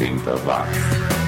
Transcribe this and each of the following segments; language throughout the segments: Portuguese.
80 watts.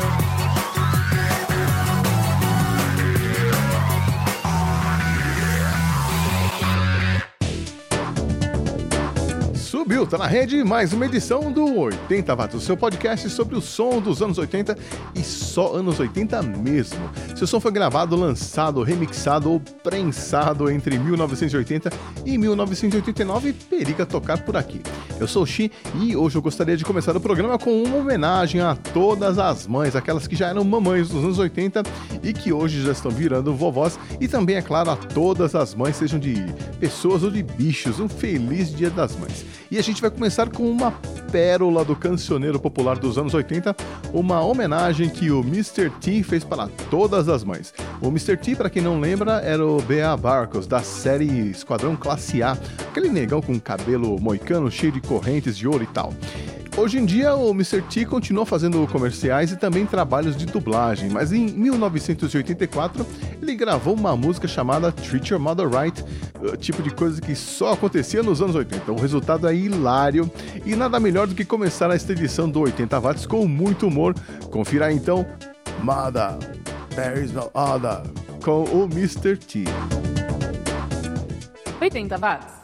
Subiu, tá na rede mais uma edição do 80 Watts, o seu podcast sobre o som dos anos 80 e só anos 80 mesmo. Seu som foi gravado, lançado, remixado ou prensado entre 1980 e 1989 periga tocar por aqui. Eu sou o Xi e hoje eu gostaria de começar o programa com uma homenagem a todas as mães, aquelas que já eram mamães dos anos 80 e que hoje já estão virando vovós e também, é claro, a todas as mães, sejam de pessoas ou de bichos. Um feliz Dia das Mães. E a gente vai começar com uma pérola do cancioneiro popular dos anos 80, uma homenagem que o Mr. T fez para todas as mães. O Mr. T, para quem não lembra, era o B.A. Barcos, da série Esquadrão Classe A, aquele negão com cabelo moicano cheio de correntes de ouro e tal. Hoje em dia, o Mr. T continua fazendo comerciais e também trabalhos de dublagem, mas em 1984 ele gravou uma música chamada Treat Your Mother Right, uh, tipo de coisa que só acontecia nos anos 80. O resultado é hilário e nada melhor do que começar esta edição do 80 Watts com muito humor. Confira então Mother, There is no other, com o Mr. T. 80 Watts.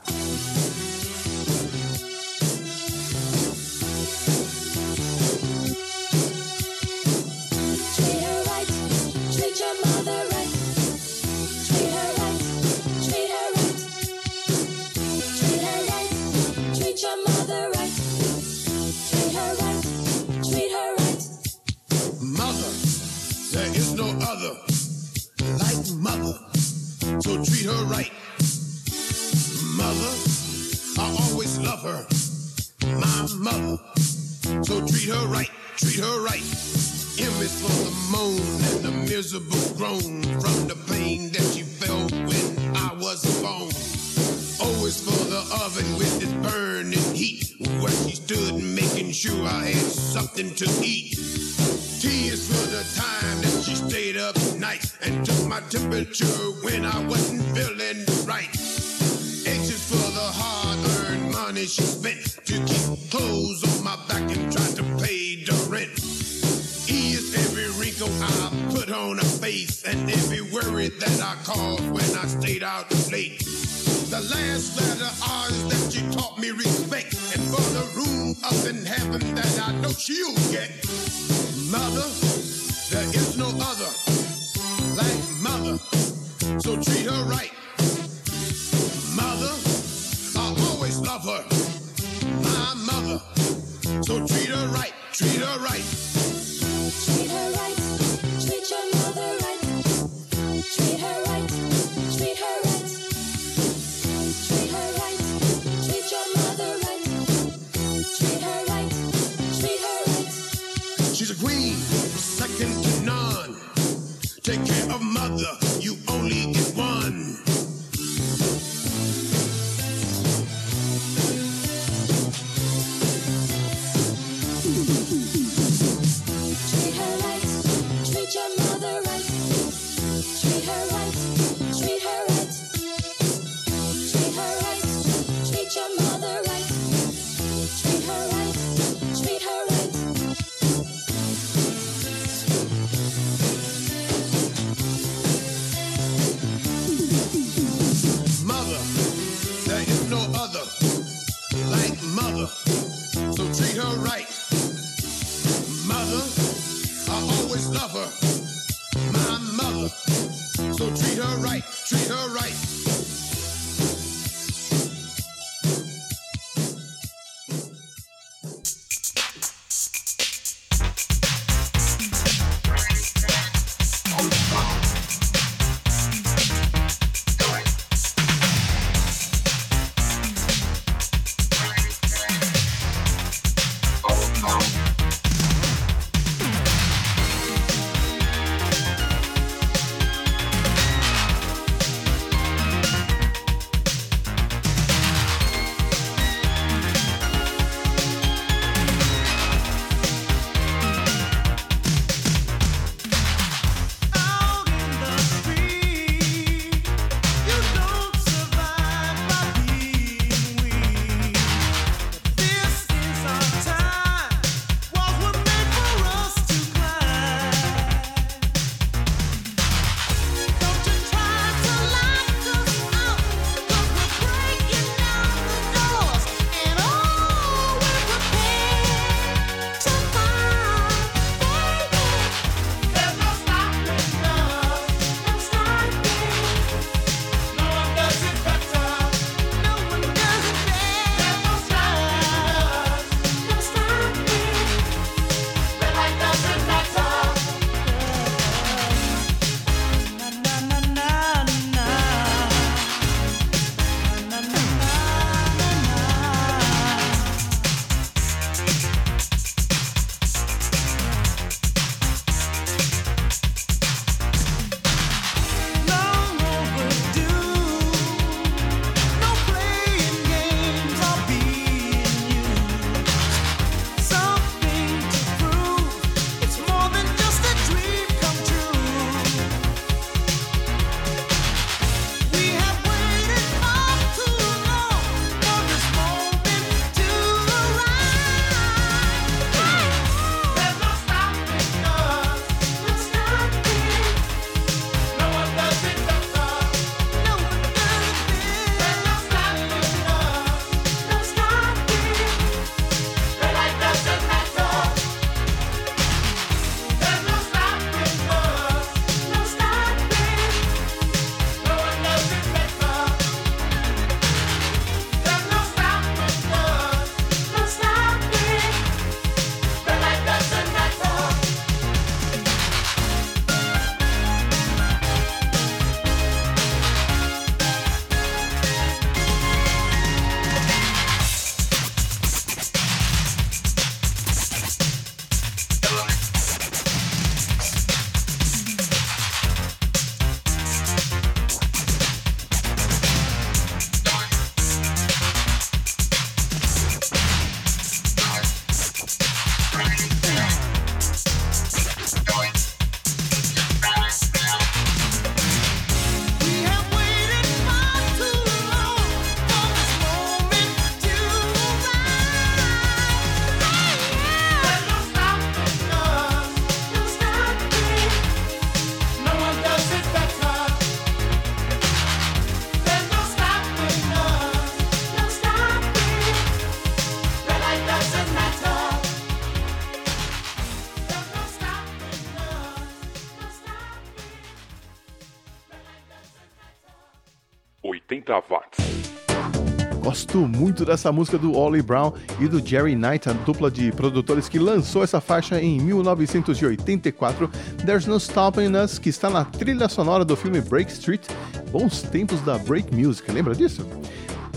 Gosto muito dessa música do Ollie Brown e do Jerry Knight, a dupla de produtores que lançou essa faixa em 1984, There's No Stopping Us, que está na trilha sonora do filme Break Street, bons tempos da break music, lembra disso?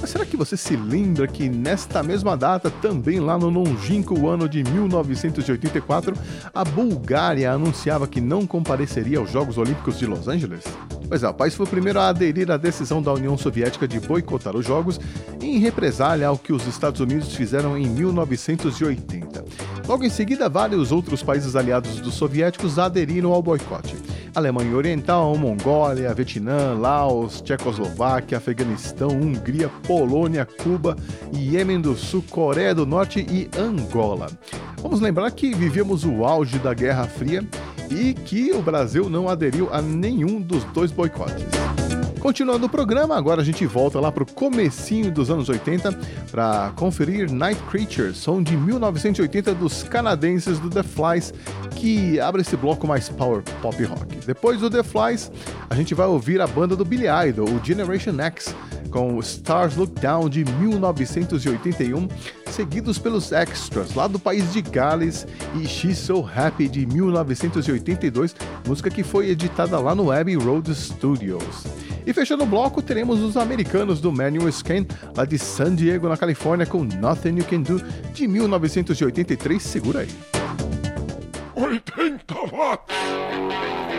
Mas será que você se lembra que nesta mesma data, também lá no longínquo ano de 1984, a Bulgária anunciava que não compareceria aos Jogos Olímpicos de Los Angeles? Pois é, o país foi o primeiro a aderir à decisão da União Soviética de boicotar os Jogos em represália ao que os Estados Unidos fizeram em 1980. Logo em seguida, vários outros países aliados dos soviéticos aderiram ao boicote. Alemanha Oriental, Mongólia, Vietnã, Laos, Tchecoslováquia, Afeganistão, Hungria, Polônia, Cuba, Iêmen do Sul, Coreia do Norte e Angola. Vamos lembrar que vivíamos o auge da Guerra Fria e que o Brasil não aderiu a nenhum dos dois boicotes. Continuando o programa, agora a gente volta lá pro comecinho dos anos 80 para conferir Night Creatures, som de 1980 dos canadenses do The Flies, que abre esse bloco mais power pop rock. Depois do The Flies, a gente vai ouvir a banda do Billy Idol, o Generation X, com Stars Look Down de 1981, seguidos pelos Extras, lá do país de Gales, e She's So Happy de 1982, música que foi editada lá no Abbey Road Studios. E fechando o bloco, teremos os americanos do Manual Scan, lá de San Diego, na Califórnia, com Nothing You Can Do, de 1983. Segura aí. 80 watts.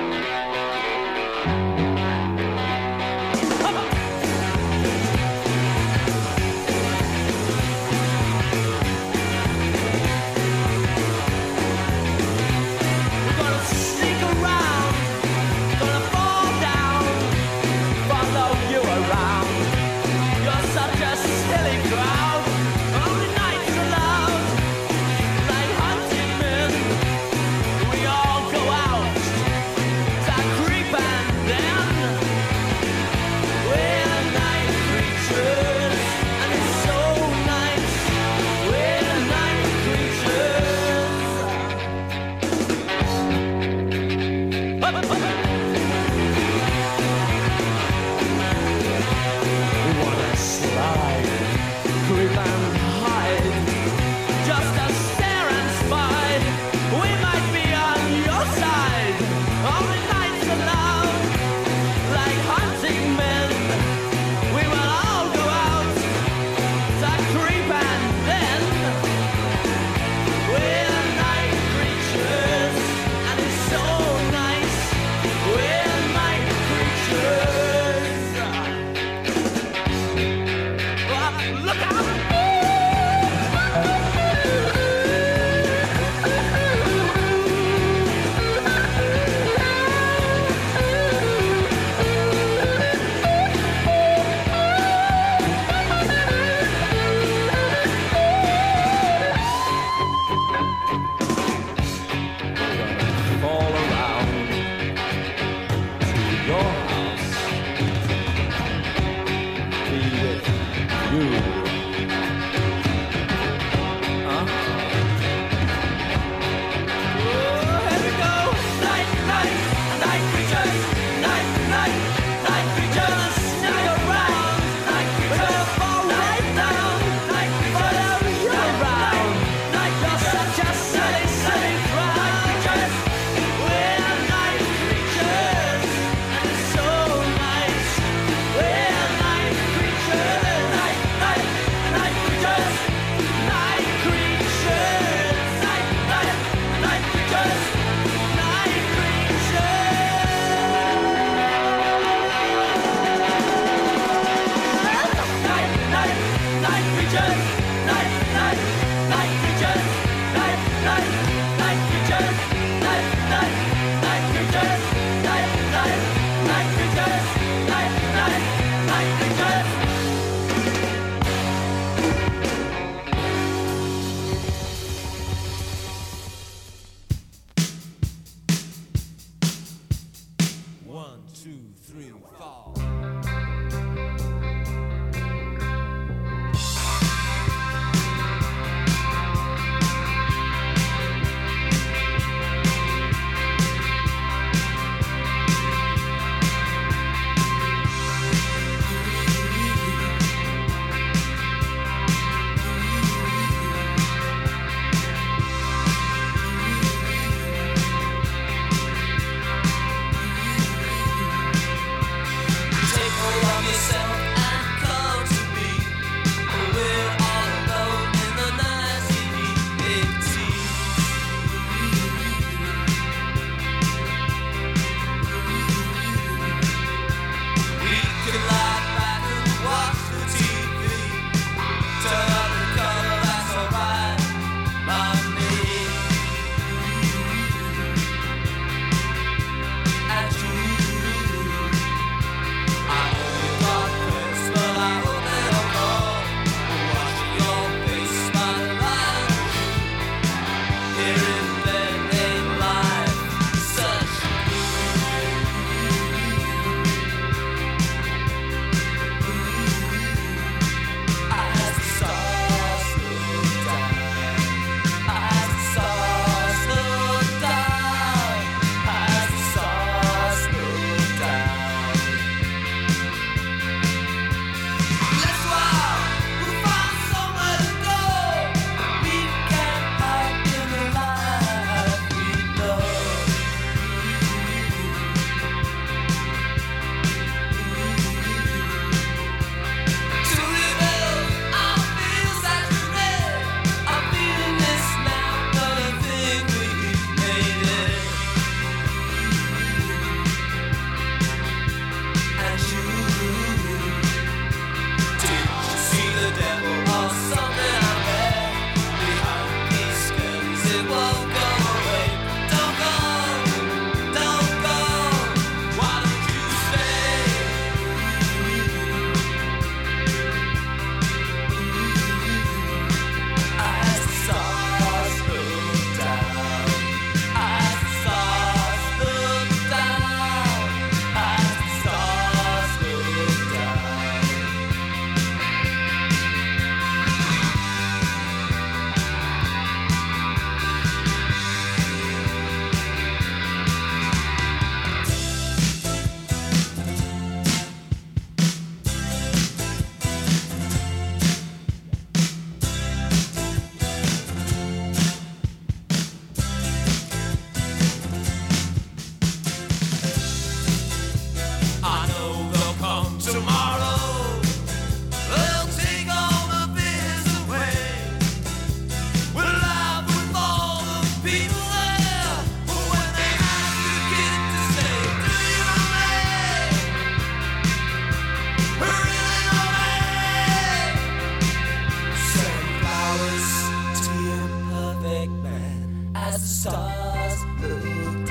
As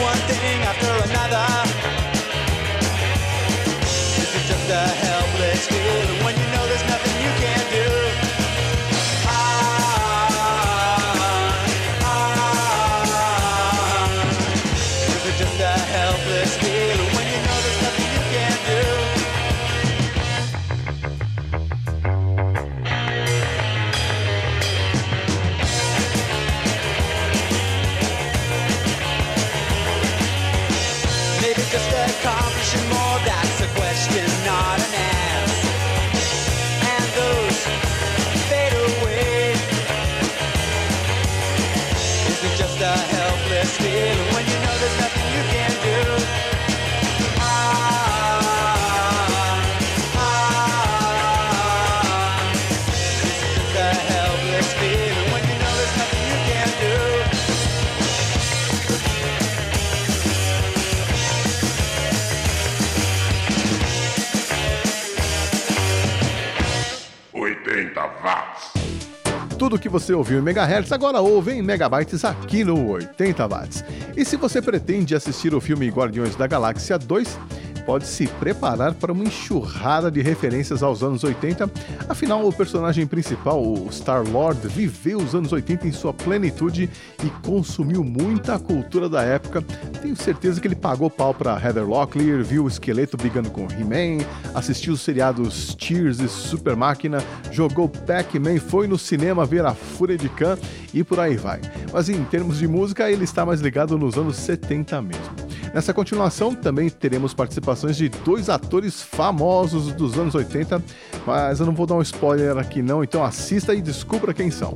one thing Tudo que você ouviu em megahertz agora ouve em megabytes aqui no 80 watts. E se você pretende assistir o filme Guardiões da Galáxia 2, pode se preparar para uma enxurrada de referências aos anos 80. Afinal, o personagem principal, o Star-Lord, viveu os anos 80 em sua plenitude e consumiu muita cultura da época. Tenho certeza que ele pagou pau para Heather Locklear, viu o esqueleto brigando com He-Man, assistiu os seriados Cheers e Super Máquina, jogou Pac-Man, foi no cinema ver a Fúria de Khan e por aí vai. Mas em termos de música, ele está mais ligado nos anos 70 mesmo. Nessa continuação, também teremos participações de dois atores famosos dos anos 80, mas eu não vou dar um spoiler aqui não, então assista e descubra quem são.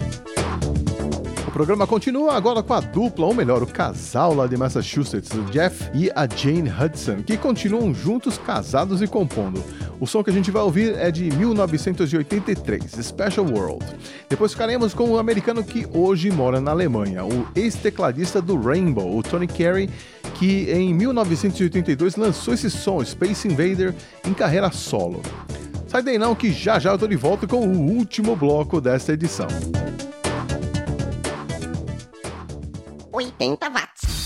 O programa continua agora com a dupla, ou melhor, o casal lá de Massachusetts, o Jeff e a Jane Hudson, que continuam juntos, casados e compondo. O som que a gente vai ouvir é de 1983, Special World. Depois ficaremos com o americano que hoje mora na Alemanha, o ex-tecladista do Rainbow, o Tony Carey, que em 1982 lançou esse som, Space Invader, em carreira solo. Sai daí não que já já eu tô de volta com o último bloco desta edição. 80 watts.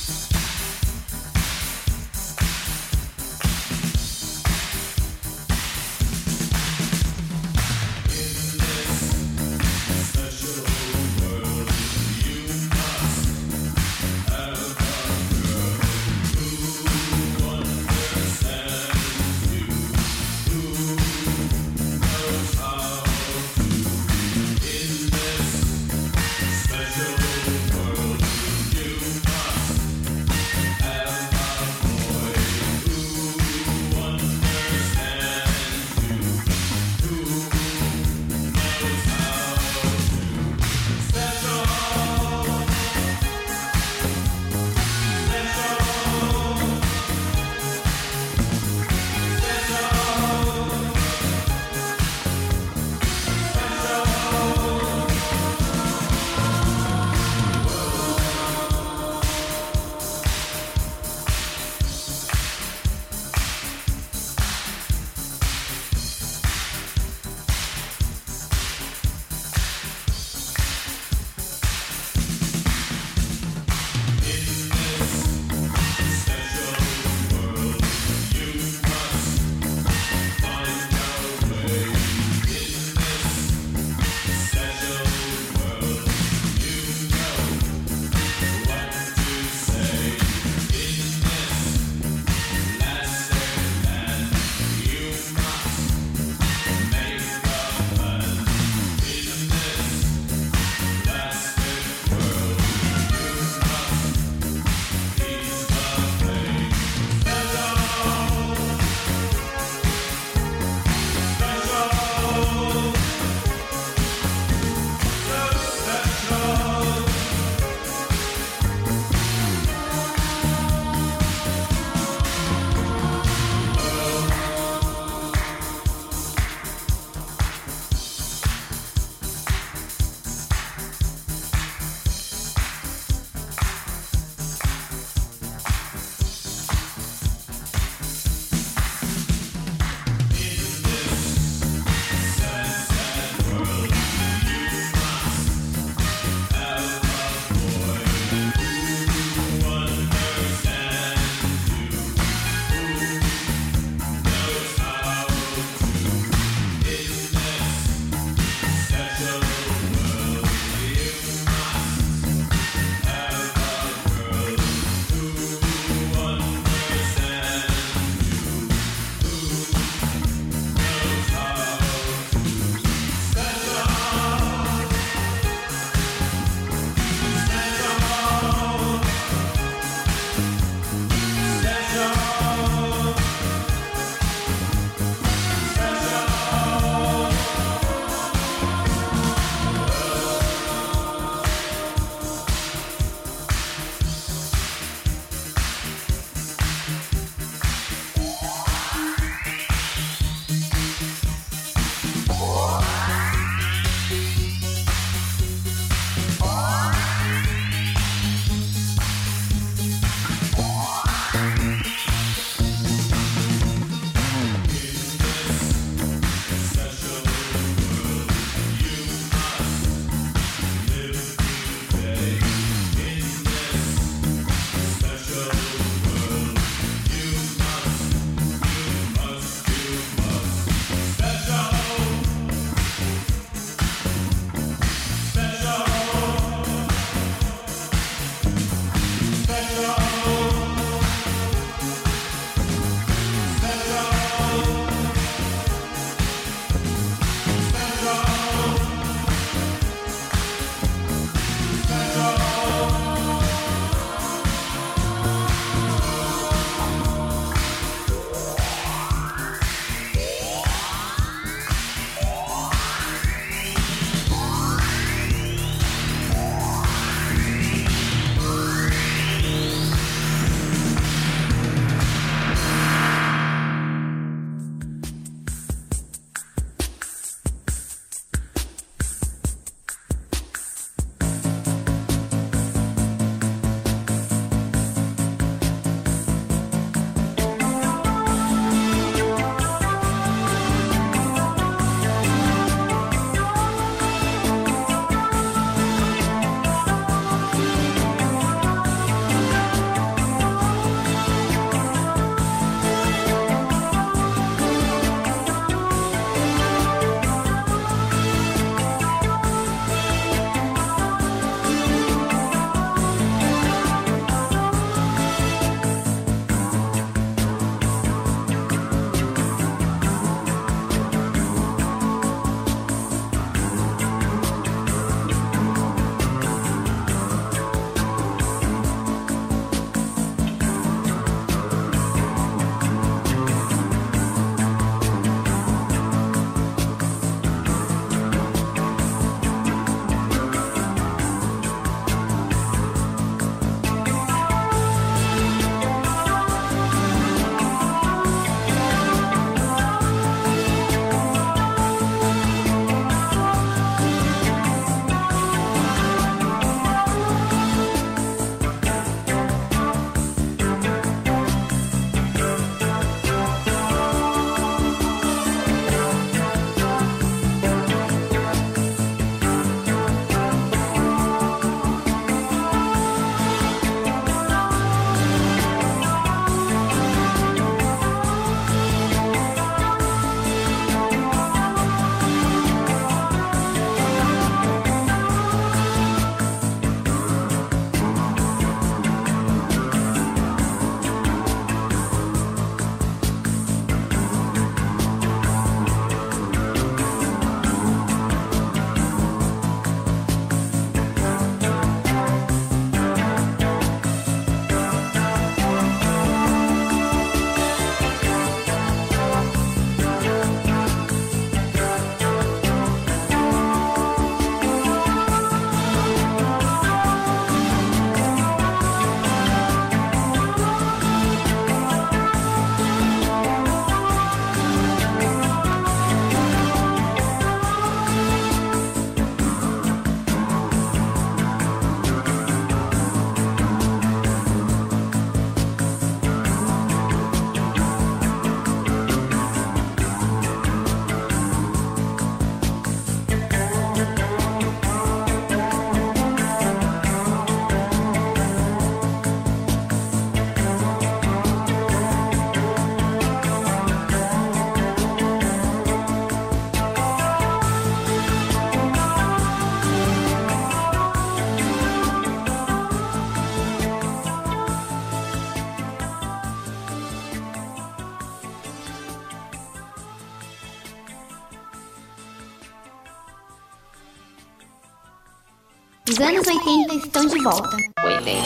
estão de volta. 80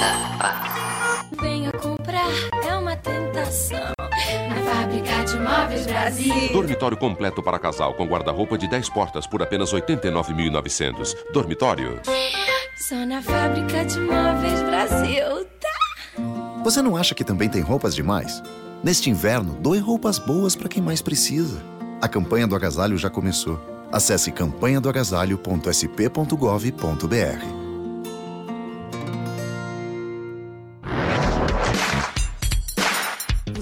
Venha comprar, é uma tentação. Na Fábrica de Móveis Brasil. Dormitório completo para casal com guarda-roupa de 10 portas por apenas 89.900. Dormitório. Só na Fábrica de Móveis Brasil, tá? Você não acha que também tem roupas demais? Neste inverno, doe roupas boas para quem mais precisa. A campanha do agasalho já começou. Acesse campanhadoagasalho.sp.gov.br.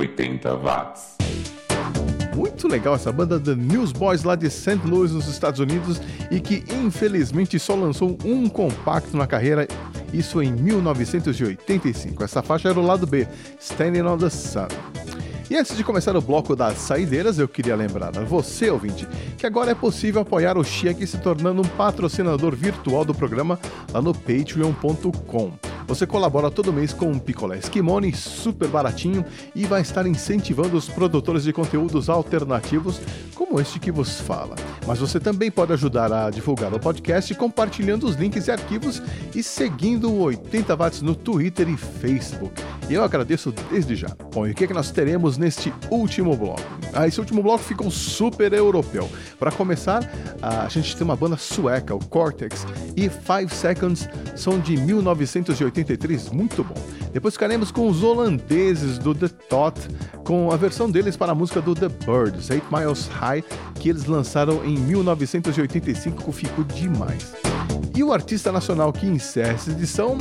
80 watts. Muito legal essa banda The Newsboys lá de St. Louis, nos Estados Unidos, e que infelizmente só lançou um compacto na carreira, isso em 1985. Essa faixa era o lado B, Standing on the Sun. E antes de começar o bloco das saideiras, eu queria lembrar a você, ouvinte, que agora é possível apoiar o Cheque se tornando um patrocinador virtual do programa lá no patreon.com. Você colabora todo mês com um picolé esquimone super baratinho e vai estar incentivando os produtores de conteúdos alternativos como este que vos fala. Mas você também pode ajudar a divulgar o podcast compartilhando os links e arquivos e seguindo o 80 Watts no Twitter e Facebook. Eu agradeço desde já. Bom, e o que, é que nós teremos neste último bloco? Ah, esse último bloco ficou super europeu. Para começar, a gente tem uma banda sueca, o Cortex, e Five Seconds são de 1983, muito bom. Depois ficaremos com os holandeses do The Thought, com a versão deles para a música do The Birds, 8 Miles High, que eles lançaram em 1985, ficou demais. E o artista nacional que encerra essa edição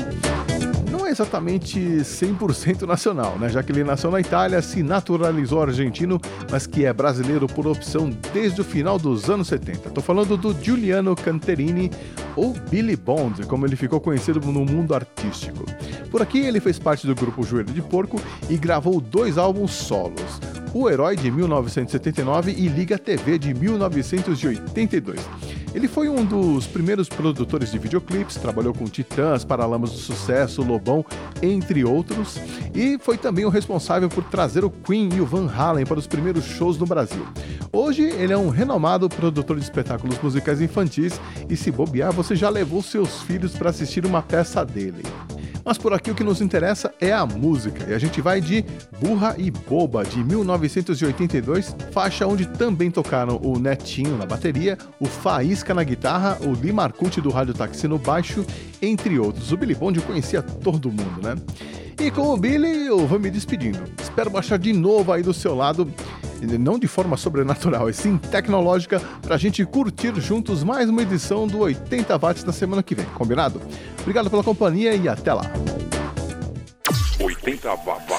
é exatamente 100% nacional, né? Já que ele nasceu na Itália, se naturalizou argentino, mas que é brasileiro por opção desde o final dos anos 70. Tô falando do Giuliano Canterini, ou Billy Bond, como ele ficou conhecido no mundo artístico. Por aqui ele fez parte do grupo Joelho de Porco e gravou dois álbuns solos. O Herói de 1979 e Liga TV de 1982. Ele foi um dos primeiros produtores de videoclipes, trabalhou com Titãs, Paralamas do Sucesso, Lobão, entre outros, e foi também o responsável por trazer o Queen e o Van Halen para os primeiros shows no Brasil. Hoje ele é um renomado produtor de espetáculos musicais infantis e se bobear, você já levou seus filhos para assistir uma peça dele. Mas por aqui o que nos interessa é a música, e a gente vai de Burra e Boba, de 1982, faixa onde também tocaram o Netinho na bateria, o Faísca na guitarra, o Marcucci do Rádio Taxi no baixo, entre outros. O Billy Bond conhecia todo mundo, né? E com o Billy eu vou me despedindo. Espero baixar de novo aí do seu lado, não de forma sobrenatural, e sim tecnológica, pra gente curtir juntos mais uma edição do 80 Watts na semana que vem, combinado? Obrigado pela companhia e até lá. 80 watts.